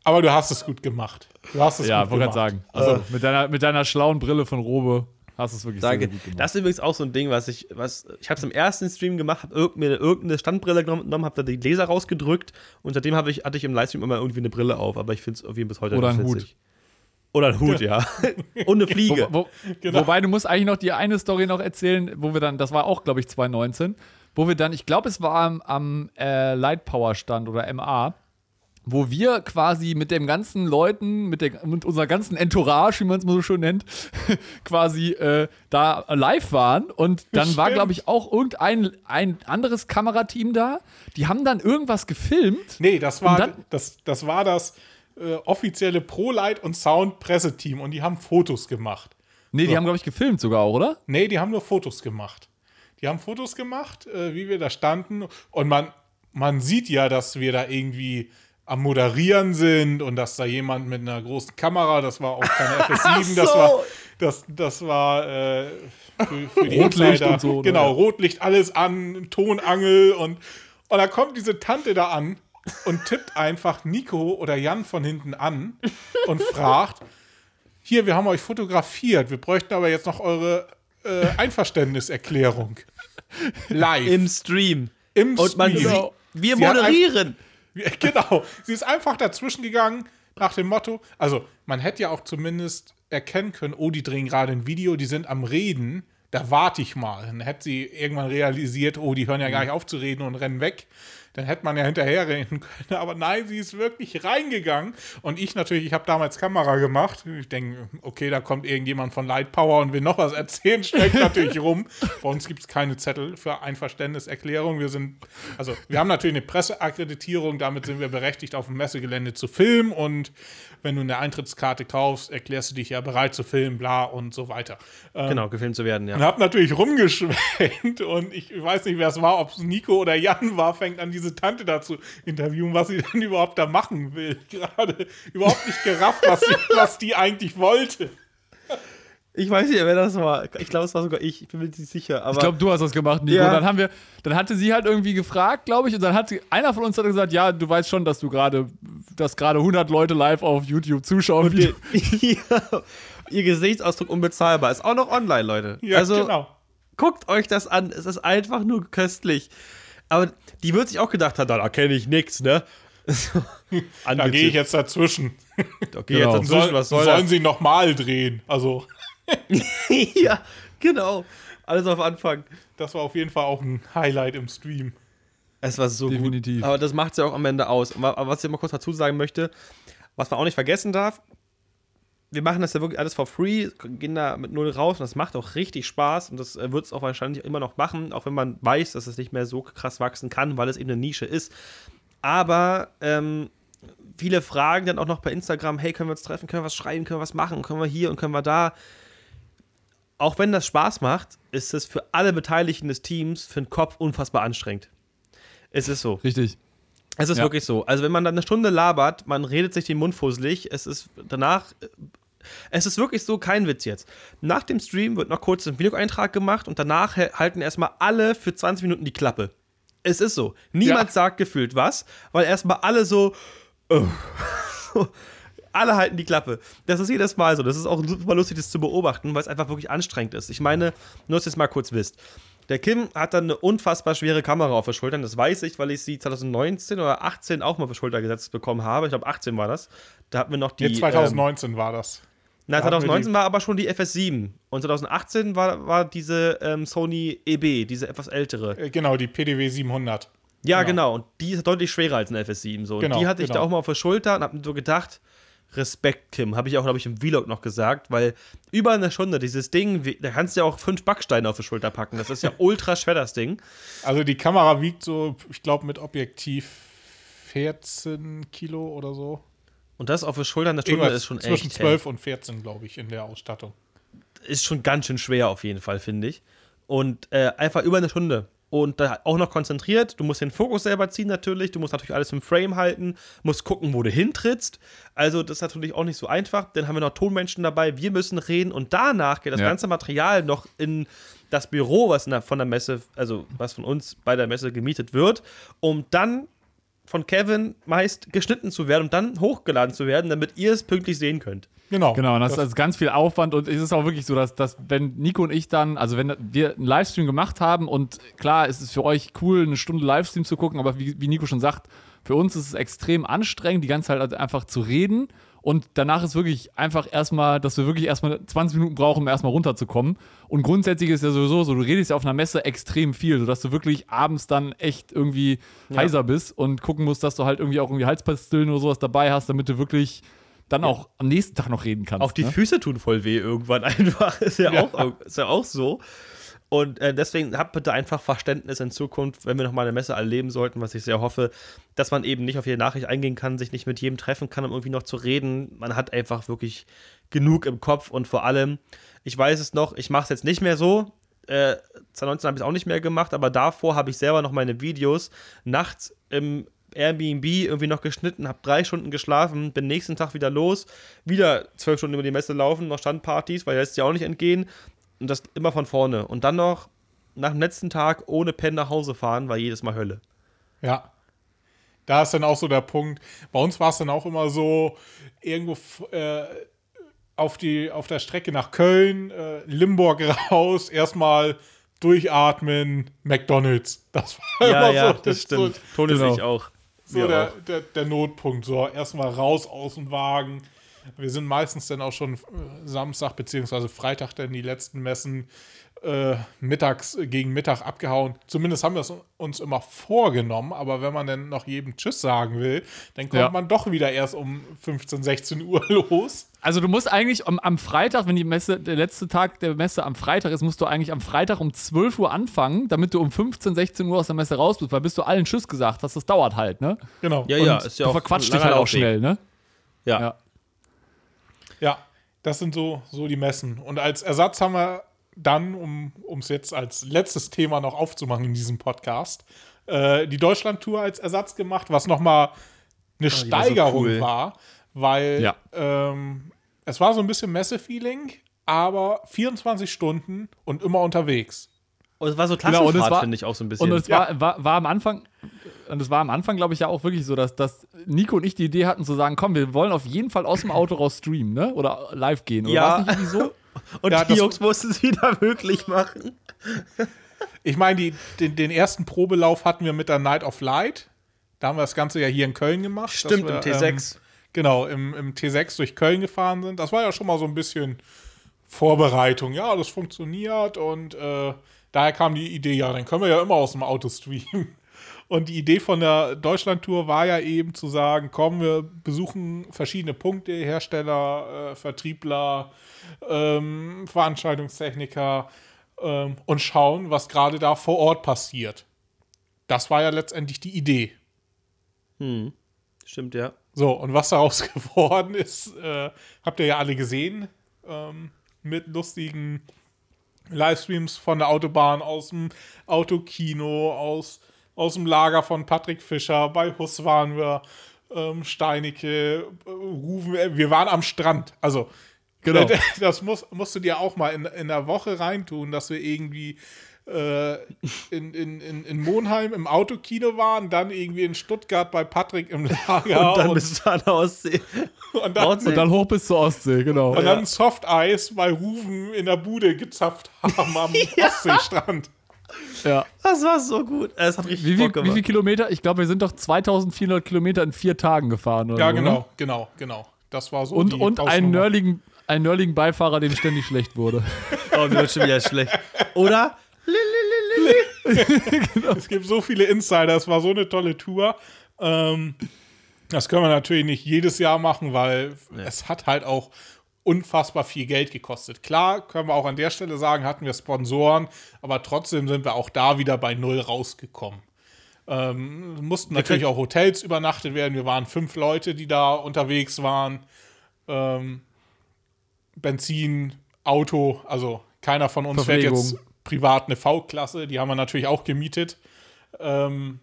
Aber du hast es gut gemacht. Du hast es ja, gut gemacht. Ja, wollte gerade sagen. Also mit deiner, mit deiner schlauen Brille von Robe Hast es wirklich Danke. sehr gut gemacht. Das ist übrigens auch so ein Ding, was ich, was, ich habe es im ersten Stream gemacht, habe mir irgendeine Standbrille genommen, habe da die Gläser rausgedrückt und seitdem ich, hatte ich im Livestream immer irgendwie eine Brille auf, aber ich finde es auf jeden Fall bis heute Oder ein Hut. Oder ein Hut, ja. und eine Fliege. Wo, wo, genau. Wobei, du musst eigentlich noch die eine Story noch erzählen, wo wir dann, das war auch, glaube ich, 2019, wo wir dann, ich glaube, es war am, am äh, Light Power Stand oder MA, wo wir quasi mit dem ganzen Leuten, mit, der, mit unserer ganzen Entourage, wie man es mal so schön nennt, quasi äh, da live waren. Und dann Stimmt. war, glaube ich, auch irgendein ein anderes Kamerateam da. Die haben dann irgendwas gefilmt. Nee, das war dann, das, das, war das äh, offizielle ProLight und Sound Presseteam und die haben Fotos gemacht. Nee, so. die haben, glaube ich, gefilmt sogar auch, oder? Nee, die haben nur Fotos gemacht. Die haben Fotos gemacht, äh, wie wir da standen. Und man, man sieht ja, dass wir da irgendwie am Moderieren sind und dass da jemand mit einer großen Kamera, das war auch keine FS7, so. das war, das, das war äh, für, für die Rotlicht und so. Genau, Rotlicht, alles an, Tonangel und, und da kommt diese Tante da an und tippt einfach Nico oder Jan von hinten an und fragt, hier, wir haben euch fotografiert, wir bräuchten aber jetzt noch eure äh, Einverständniserklärung. Live. Im Stream. Im und man Stream. Sieht, wir moderieren. Genau. Sie ist einfach dazwischen gegangen nach dem Motto, also man hätte ja auch zumindest erkennen können, oh, die drehen gerade ein Video, die sind am Reden, da warte ich mal. Dann hätte sie irgendwann realisiert, oh, die hören ja gar nicht auf zu reden und rennen weg dann hätte man ja hinterher reden können. Aber nein, sie ist wirklich reingegangen. Und ich natürlich, ich habe damals Kamera gemacht. Ich denke, okay, da kommt irgendjemand von Light Power und will noch was erzählen, steckt natürlich rum. Bei uns gibt es keine Zettel für Einverständniserklärung. Wir sind, also wir haben natürlich eine Presseakkreditierung, damit sind wir berechtigt, auf dem Messegelände zu filmen. Und wenn du eine Eintrittskarte kaufst, erklärst du dich ja bereit zu filmen, bla und so weiter. Ähm, genau, gefilmt zu werden, ja. Und hab natürlich rumgeschwenkt und ich weiß nicht, wer es war, ob es Nico oder Jan war, fängt an, diese Tante da zu interviewen, was sie denn überhaupt da machen will. Gerade überhaupt nicht gerafft, was, sie, was die eigentlich wollte. Ich weiß nicht, wer das war. Ich glaube, es war sogar ich. Ich bin mir nicht sicher. Aber ich glaube, du hast das gemacht, Nico. Ja. Dann haben wir, dann hatte sie halt irgendwie gefragt, glaube ich, und dann hat sie, einer von uns hat gesagt, ja, du weißt schon, dass du gerade, dass gerade 100 Leute live auf YouTube zuschauen. Ihr, ja, ihr Gesichtsausdruck unbezahlbar ist auch noch online, Leute. Ja, also, genau. Guckt euch das an. Es ist einfach nur köstlich. Aber die wird sich auch gedacht haben, da erkenne ich nichts, ne? da gehe ich jetzt dazwischen. Da gehe genau. jetzt dazwischen, was soll Sollen das? sie nochmal drehen? Also. ja, genau. Alles auf Anfang. Das war auf jeden Fall auch ein Highlight im Stream. Es war so Definitiv. gut. Aber das macht es ja auch am Ende aus. Aber was ich mal kurz dazu sagen möchte, was man auch nicht vergessen darf, wir machen das ja wirklich alles for free, gehen da mit null raus und das macht auch richtig Spaß und das äh, wird es auch wahrscheinlich immer noch machen, auch wenn man weiß, dass es nicht mehr so krass wachsen kann, weil es eben eine Nische ist. Aber ähm, viele fragen dann auch noch bei Instagram, hey, können wir uns treffen, können wir was schreiben, können wir was machen, können wir hier und können wir da auch wenn das Spaß macht, ist es für alle Beteiligten des Teams für den Kopf unfassbar anstrengend. Es ist so. Richtig. Es ist ja. wirklich so. Also, wenn man dann eine Stunde labert, man redet sich den Mund fusselig, es ist danach. Es ist wirklich so, kein Witz jetzt. Nach dem Stream wird noch kurz ein Videoeintrag gemacht und danach halten erstmal alle für 20 Minuten die Klappe. Es ist so. Niemand ja. sagt gefühlt was, weil erstmal alle so. Oh. alle halten die Klappe. Das ist jedes Mal so. Das ist auch super lustig, das zu beobachten, weil es einfach wirklich anstrengend ist. Ich meine, nur dass ihr es mal kurz wisst. Der Kim hat dann eine unfassbar schwere Kamera auf der Schulter. Das weiß ich, weil ich sie 2019 oder 18 auch mal auf die Schulter gesetzt bekommen habe. Ich glaube, 18 war das. Da hatten wir noch die. Nee, 2019 ähm, war das. Na, 2019 war aber schon die FS7 und 2018 war, war diese ähm, Sony EB, diese etwas ältere. Äh, genau, die PDW 700. Ja, genau. genau. Und die ist deutlich schwerer als eine FS7. So. Genau, und die hatte ich genau. da auch mal auf der Schulter und hab mir so gedacht, Respekt, Kim. Habe ich auch, glaube ich, im Vlog noch gesagt, weil über eine Stunde dieses Ding, da kannst du ja auch fünf Backsteine auf die Schulter packen. Das ist ja ultra schwer, das Ding. Also die Kamera wiegt so, ich glaube, mit Objektiv 14 Kilo oder so. Und das auf der Schulter eine Stunde ist schon zwischen echt. Zwischen 12 hey. und 14, glaube ich, in der Ausstattung. Ist schon ganz schön schwer auf jeden Fall, finde ich. Und äh, einfach über eine Stunde und da auch noch konzentriert. Du musst den Fokus selber ziehen natürlich. Du musst natürlich alles im Frame halten, musst gucken, wo du hintrittst. Also das ist natürlich auch nicht so einfach. Dann haben wir noch Tonmenschen dabei. Wir müssen reden und danach geht das ja. ganze Material noch in das Büro, was der, von der Messe, also was von uns bei der Messe gemietet wird, um dann von Kevin meist geschnitten zu werden und dann hochgeladen zu werden, damit ihr es pünktlich sehen könnt. Genau. Genau, und das, das ist also ganz viel Aufwand und es ist auch wirklich so, dass, dass wenn Nico und ich dann, also wenn wir einen Livestream gemacht haben und klar, ist es für euch cool, eine Stunde Livestream zu gucken, aber wie, wie Nico schon sagt, für uns ist es extrem anstrengend, die ganze Zeit einfach zu reden. Und danach ist wirklich einfach erstmal, dass wir wirklich erstmal 20 Minuten brauchen, um erstmal runterzukommen. Und grundsätzlich ist ja sowieso so, du redest ja auf einer Messe extrem viel, sodass du wirklich abends dann echt irgendwie ja. heiser bist und gucken musst, dass du halt irgendwie auch irgendwie Halspastillen oder sowas dabei hast, damit du wirklich dann ja. auch am nächsten Tag noch reden kannst. Auch die ne? Füße tun voll weh irgendwann einfach. Ist ja, ja. Auch, ist ja auch so. Und äh, deswegen habt bitte einfach Verständnis in Zukunft, wenn wir nochmal eine Messe erleben sollten, was ich sehr hoffe, dass man eben nicht auf jede Nachricht eingehen kann, sich nicht mit jedem treffen kann, um irgendwie noch zu reden. Man hat einfach wirklich genug im Kopf und vor allem, ich weiß es noch, ich mache es jetzt nicht mehr so. Äh, 2019 habe ich es auch nicht mehr gemacht, aber davor habe ich selber noch meine Videos nachts im Airbnb irgendwie noch geschnitten, habe drei Stunden geschlafen, bin nächsten Tag wieder los, wieder zwölf Stunden über die Messe laufen, noch Standpartys, weil lässt ja auch nicht entgehen. Und das immer von vorne. Und dann noch nach dem letzten Tag ohne Pen nach Hause fahren, war jedes Mal Hölle. Ja. Da ist dann auch so der Punkt. Bei uns war es dann auch immer so, irgendwo äh, auf, die, auf der Strecke nach Köln, äh, Limburg raus, erstmal durchatmen, McDonalds. Das war ja, immer ja, so. Das stimmt. So, Tone genau. ich auch. So der, der, der, Notpunkt. So, erstmal raus aus dem Wagen. Wir sind meistens dann auch schon äh, Samstag bzw. Freitag dann die letzten Messen äh, mittags gegen Mittag abgehauen. Zumindest haben wir es uns immer vorgenommen, aber wenn man dann noch jedem Tschüss sagen will, dann kommt ja. man doch wieder erst um 15, 16 Uhr los. Also du musst eigentlich am, am, Freitag, wenn die Messe, der letzte Tag der Messe am Freitag ist, musst du eigentlich am Freitag um 12 Uhr anfangen, damit du um 15, 16 Uhr aus der Messe raus bist, weil bis du allen Tschüss gesagt hast, das dauert halt, ne? Genau. Ja, ja, ist ja du verquatscht dich halt auch schnell, ne? Ja. ja. Ja, das sind so, so die Messen. Und als Ersatz haben wir dann, um es jetzt als letztes Thema noch aufzumachen in diesem Podcast, äh, die Deutschland-Tour als Ersatz gemacht, was nochmal eine oh, Steigerung war, so cool. war, weil ja. ähm, es war so ein bisschen Messe-Feeling, aber 24 Stunden und immer unterwegs. Und es war so Klassenfahrt, genau, finde ich auch so ein bisschen. Und es war, war, war am Anfang, und es war am Anfang, glaube ich, ja auch wirklich so, dass, dass Nico und ich die Idee hatten zu sagen, komm, wir wollen auf jeden Fall aus dem Auto raus streamen, ne? Oder live gehen. Oder ja. Nicht so? und ja, die Jungs mussten es wieder möglich machen. ich meine, den, den ersten Probelauf hatten wir mit der Night of Light. Da haben wir das Ganze ja hier in Köln gemacht. Stimmt, wir, im T6. Ähm, genau, im, im T6 durch Köln gefahren sind. Das war ja schon mal so ein bisschen Vorbereitung. Ja, das funktioniert und äh, daher kam die Idee, ja, dann können wir ja immer aus dem Auto streamen. Und die Idee von der Deutschlandtour war ja eben zu sagen, komm, wir besuchen verschiedene Punkte, Hersteller, äh, Vertriebler, ähm, Veranstaltungstechniker ähm, und schauen, was gerade da vor Ort passiert. Das war ja letztendlich die Idee. Hm. Stimmt, ja. So, und was daraus geworden ist, äh, habt ihr ja alle gesehen. Ähm, mit lustigen Livestreams von der Autobahn, aus dem Autokino, aus, aus dem Lager von Patrick Fischer. Bei Huss waren wir, ähm, Steinecke, äh, Rufen. Wir waren am Strand. Also, genau. das muss, musst du dir auch mal in, in der Woche reintun, dass wir irgendwie äh, in, in, in, in Monheim im Autokino waren, dann irgendwie in Stuttgart bei Patrick im Lager. Und dann und, bis zur Ostsee. Und dann, und dann, hoch bis zur Ostsee, genau. Und ja. dann Softeis bei Rufen in der Bude gezapft haben am ja. Ostseestrand. Ja. Das war so gut. Es hat richtig wie, Bock gemacht. Wie viele Kilometer? Ich glaube, wir sind doch 2400 Kilometer in vier Tagen gefahren. Oder ja, so, genau, ne? genau, genau. Das war so. Und, und einen nerdigen, ein nerdigen Beifahrer, dem ständig schlecht wurde. Oh, mir wird schon wieder schlecht. Oder? genau. Es gibt so viele Insider, es war so eine tolle Tour. Ähm, das können wir natürlich nicht jedes Jahr machen, weil ja. es hat halt auch unfassbar viel Geld gekostet. Klar, können wir auch an der Stelle sagen, hatten wir Sponsoren, aber trotzdem sind wir auch da wieder bei Null rausgekommen. Ähm, mussten wir natürlich auch Hotels übernachtet werden. Wir waren fünf Leute, die da unterwegs waren. Ähm, Benzin, Auto, also keiner von uns fährt jetzt privat eine V-Klasse, die haben wir natürlich auch gemietet. Ähm,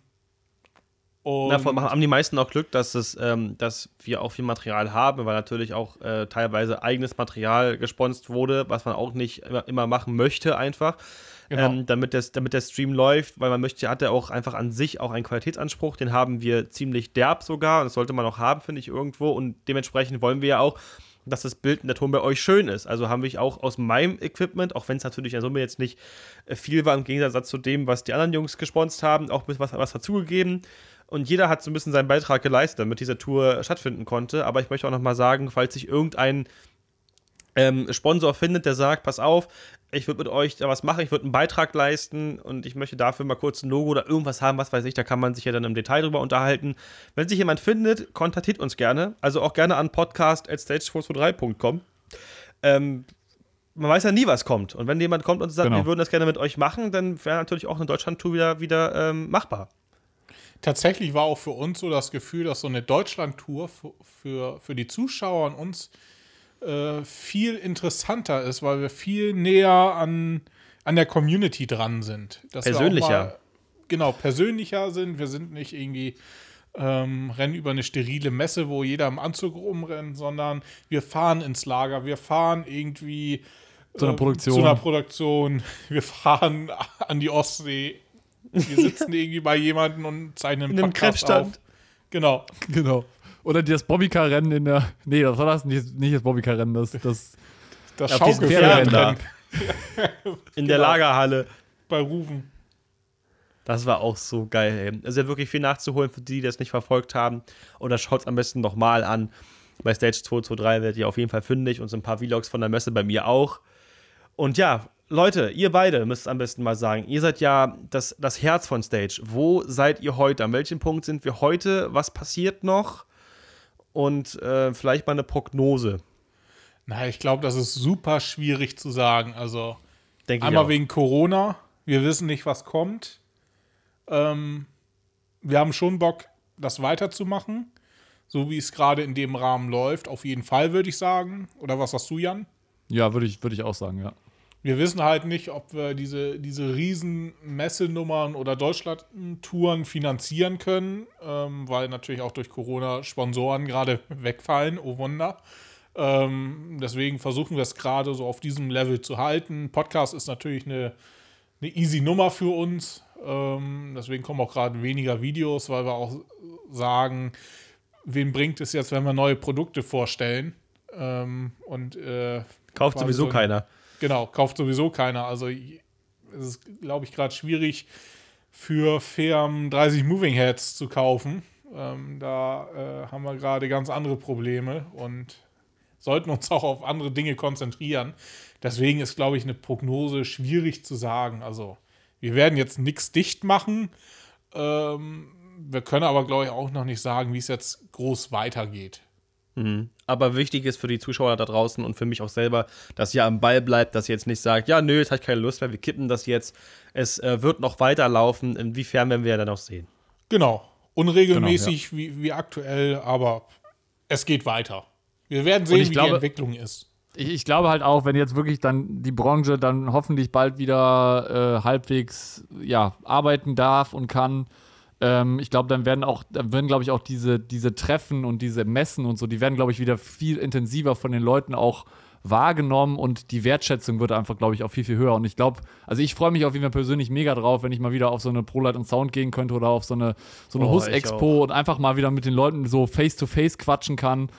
und Na, haben die meisten auch Glück, dass, es, ähm, dass wir auch viel Material haben, weil natürlich auch äh, teilweise eigenes Material gesponst wurde, was man auch nicht immer, immer machen möchte, einfach. Genau. Ähm, damit, das, damit der Stream läuft, weil man möchte, hat er auch einfach an sich auch einen Qualitätsanspruch, den haben wir ziemlich derb sogar und das sollte man auch haben, finde ich, irgendwo und dementsprechend wollen wir ja auch, dass das Bild in der Ton bei euch schön ist. Also haben wir auch aus meinem Equipment, auch wenn es natürlich in der Summe jetzt nicht äh, viel war, im Gegensatz zu dem, was die anderen Jungs gesponst haben, auch was, was dazugegeben. Und jeder hat so ein bisschen seinen Beitrag geleistet, damit diese Tour stattfinden konnte. Aber ich möchte auch nochmal sagen, falls sich irgendein ähm, Sponsor findet, der sagt, pass auf, ich würde mit euch da was machen, ich würde einen Beitrag leisten und ich möchte dafür mal kurz ein Logo oder irgendwas haben, was weiß ich, da kann man sich ja dann im Detail drüber unterhalten. Wenn sich jemand findet, kontaktiert uns gerne. Also auch gerne an podcast.stage423.com. Ähm, man weiß ja nie, was kommt. Und wenn jemand kommt und sagt, genau. wir würden das gerne mit euch machen, dann wäre natürlich auch eine Deutschland-Tour wieder, wieder ähm, machbar. Tatsächlich war auch für uns so das Gefühl, dass so eine Deutschland-Tour für, für, für die Zuschauer und uns äh, viel interessanter ist, weil wir viel näher an, an der Community dran sind. Dass persönlicher. Mal, genau, persönlicher sind. Wir sind nicht irgendwie ähm, rennen über eine sterile Messe, wo jeder im Anzug rumrennt, sondern wir fahren ins Lager, wir fahren irgendwie zu einer Produktion. Zu einer Produktion. Wir fahren an die Ostsee. Wir sitzen irgendwie bei jemandem und zeichnen einen Podcast auf. Genau. Genau. Oder das Bobbycar-Rennen in der. Nee, das war das nicht, nicht das Bobbycar-Rennen, das. Das, das Schaukelpferdrennen. Da. in der genau. Lagerhalle. Bei Rufen. Das war auch so geil, ey. Also ja wirklich viel nachzuholen für die, die das nicht verfolgt haben. Oder schaut es am besten nochmal an. Bei Stage 223 werdet ihr auf jeden Fall fündig und so ein paar Vlogs von der Messe bei mir auch. Und ja, Leute, ihr beide müsst am besten mal sagen, ihr seid ja das, das Herz von Stage. Wo seid ihr heute? An welchem Punkt sind wir heute? Was passiert noch? Und äh, vielleicht mal eine Prognose. Na, ich glaube, das ist super schwierig zu sagen. Also Denk einmal wegen Corona. Wir wissen nicht, was kommt. Ähm, wir haben schon Bock, das weiterzumachen. So wie es gerade in dem Rahmen läuft. Auf jeden Fall, würde ich sagen. Oder was sagst du, Jan? Ja, würde ich, würd ich auch sagen, ja. Wir wissen halt nicht, ob wir diese, diese riesen Messenummern oder Deutschland-Touren finanzieren können, ähm, weil natürlich auch durch Corona Sponsoren gerade wegfallen, oh Wunder. Ähm, deswegen versuchen wir es gerade so auf diesem Level zu halten. Podcast ist natürlich eine, eine easy Nummer für uns. Ähm, deswegen kommen auch gerade weniger Videos, weil wir auch sagen, wem bringt es jetzt, wenn wir neue Produkte vorstellen? Ähm, und äh, kauft sowieso so keiner. Genau, kauft sowieso keiner. Also es ist, glaube ich, gerade schwierig für Firmen 30 Moving Heads zu kaufen. Ähm, da äh, haben wir gerade ganz andere Probleme und sollten uns auch auf andere Dinge konzentrieren. Deswegen ist, glaube ich, eine Prognose schwierig zu sagen. Also wir werden jetzt nichts dicht machen. Ähm, wir können aber, glaube ich, auch noch nicht sagen, wie es jetzt groß weitergeht. Mhm. Aber wichtig ist für die Zuschauer da draußen und für mich auch selber, dass ihr am Ball bleibt, dass ihr jetzt nicht sagt, ja, nö, jetzt habe ich keine Lust mehr, wir kippen das jetzt. Es äh, wird noch weiterlaufen. Inwiefern werden wir dann auch sehen? Genau. Unregelmäßig genau, ja. wie, wie aktuell, aber es geht weiter. Wir werden sehen, wie glaube, die Entwicklung ist. Ich, ich, glaube halt auch, wenn jetzt wirklich dann die Branche dann hoffentlich bald wieder äh, halbwegs ja, arbeiten darf und kann, ähm, ich glaube, dann werden auch, dann werden, glaube ich, auch diese, diese Treffen und diese Messen und so, die werden, glaube ich, wieder viel intensiver von den Leuten auch wahrgenommen und die Wertschätzung wird einfach, glaube ich, auch viel, viel höher. Und ich glaube, also ich freue mich auf jeden Fall persönlich mega drauf, wenn ich mal wieder auf so eine ProLight und Sound gehen könnte oder auf so eine, so eine oh, Hus-Expo und einfach mal wieder mit den Leuten so face-to-face -face quatschen kann.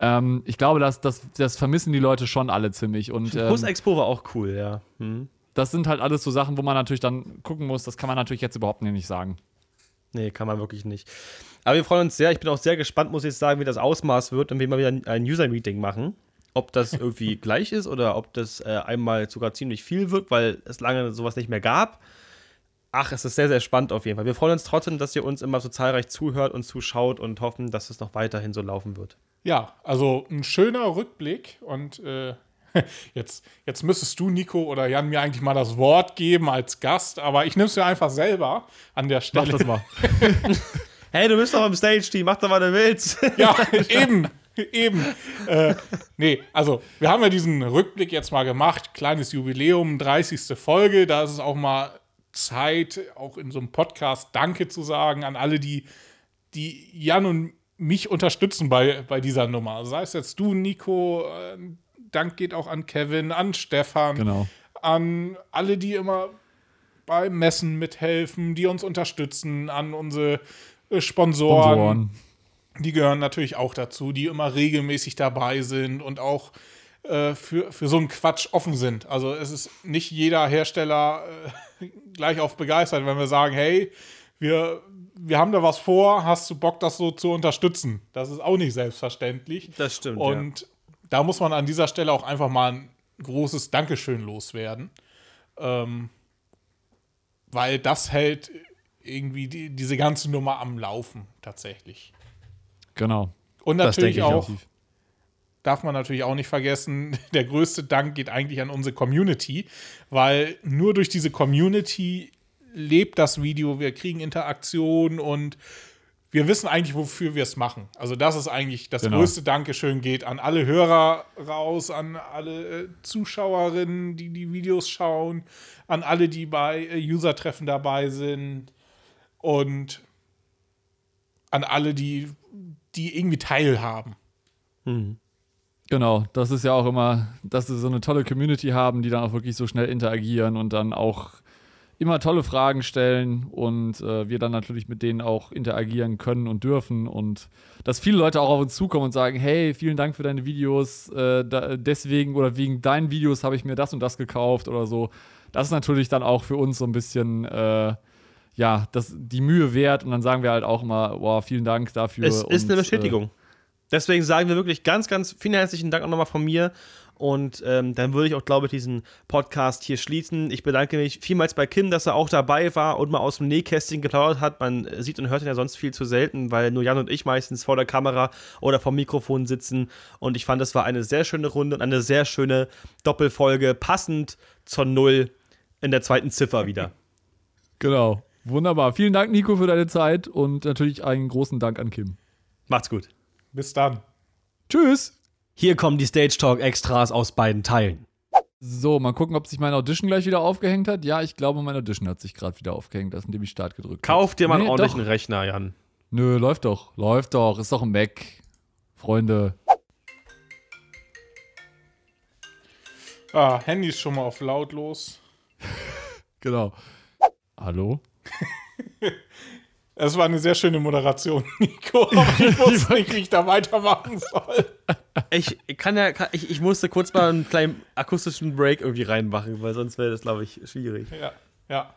Ähm, ich glaube, das, das, das vermissen die Leute schon alle ziemlich. Und, ähm, Hus-Expo war auch cool, ja. Hm. Das sind halt alles so Sachen, wo man natürlich dann gucken muss, das kann man natürlich jetzt überhaupt nicht sagen. Nee, kann man wirklich nicht. Aber wir freuen uns sehr. Ich bin auch sehr gespannt, muss ich sagen, wie das Ausmaß wird und wie wir wieder ein User-Meeting machen. ob das irgendwie gleich ist oder ob das äh, einmal sogar ziemlich viel wird, weil es lange sowas nicht mehr gab. Ach, es ist sehr, sehr spannend auf jeden Fall. Wir freuen uns trotzdem, dass ihr uns immer so zahlreich zuhört und zuschaut und hoffen, dass es noch weiterhin so laufen wird. Ja, also ein schöner Rückblick und äh, jetzt, jetzt müsstest du, Nico oder Jan, mir eigentlich mal das Wort geben als Gast, aber ich nehme es mir einfach selber an der Stelle. Mach das mal. hey, du bist doch im Stage-Team, mach doch, was du willst. ja, eben. Eben. Äh, nee, also wir haben ja diesen Rückblick jetzt mal gemacht. Kleines Jubiläum, 30. Folge. Da ist es auch mal Zeit, auch in so einem Podcast Danke zu sagen an alle, die, die Jan und mich unterstützen bei, bei dieser Nummer. Sei es jetzt du, Nico, äh, Dank geht auch an Kevin, an Stefan, genau. an alle, die immer beim Messen mithelfen, die uns unterstützen, an unsere äh, Sponsoren. Sponsoren. Die gehören natürlich auch dazu, die immer regelmäßig dabei sind und auch äh, für, für so einen Quatsch offen sind. Also es ist nicht jeder Hersteller äh, gleich auf begeistert, wenn wir sagen, hey, wir, wir haben da was vor, hast du Bock, das so zu unterstützen? Das ist auch nicht selbstverständlich. Das stimmt. Und ja. Da muss man an dieser Stelle auch einfach mal ein großes Dankeschön loswerden. Ähm, weil das hält irgendwie die, diese ganze Nummer am Laufen tatsächlich. Genau. Und natürlich auch, auch darf man natürlich auch nicht vergessen, der größte Dank geht eigentlich an unsere Community, weil nur durch diese Community lebt das Video, wir kriegen Interaktion und wir wissen eigentlich, wofür wir es machen. Also das ist eigentlich das genau. größte Dankeschön geht an alle Hörer raus, an alle äh, Zuschauerinnen, die die Videos schauen, an alle, die bei äh, User-Treffen dabei sind und an alle, die, die irgendwie teilhaben. Mhm. Genau, das ist ja auch immer, dass sie so eine tolle Community haben, die dann auch wirklich so schnell interagieren und dann auch immer tolle Fragen stellen und äh, wir dann natürlich mit denen auch interagieren können und dürfen und dass viele Leute auch auf uns zukommen und sagen, hey, vielen Dank für deine Videos, äh, da, deswegen oder wegen deinen Videos habe ich mir das und das gekauft oder so. Das ist natürlich dann auch für uns so ein bisschen äh, ja, das, die Mühe wert und dann sagen wir halt auch immer, wow, vielen Dank dafür. Es ist und, eine Bestätigung. Äh, Deswegen sagen wir wirklich ganz, ganz vielen herzlichen Dank auch nochmal von mir. Und ähm, dann würde ich auch, glaube ich, diesen Podcast hier schließen. Ich bedanke mich vielmals bei Kim, dass er auch dabei war und mal aus dem Nähkästchen geplaudert hat. Man sieht und hört ihn ja sonst viel zu selten, weil nur Jan und ich meistens vor der Kamera oder vom Mikrofon sitzen. Und ich fand, es war eine sehr schöne Runde und eine sehr schöne Doppelfolge, passend zur Null in der zweiten Ziffer wieder. Genau. Wunderbar. Vielen Dank, Nico, für deine Zeit und natürlich einen großen Dank an Kim. Macht's gut. Bis dann. Tschüss. Hier kommen die Stage Talk Extras aus beiden Teilen. So, mal gucken, ob sich meine Audition gleich wieder aufgehängt hat. Ja, ich glaube, meine Audition hat sich gerade wieder aufgehängt, indem ich Start gedrückt habe. Kauf dir mal nee, einen ordentlichen doch. Rechner, Jan. Nö, läuft doch. Läuft doch. Ist doch ein Mac. Freunde. Ah, Handy ist schon mal auf lautlos. genau. Hallo? Es war eine sehr schöne Moderation, Nico. Aber ich wusste nicht, wie ich da weitermachen soll. Ich kann ja, kann, ich, ich musste kurz mal einen kleinen akustischen Break irgendwie reinmachen, weil sonst wäre das, glaube ich, schwierig. Ja, ja.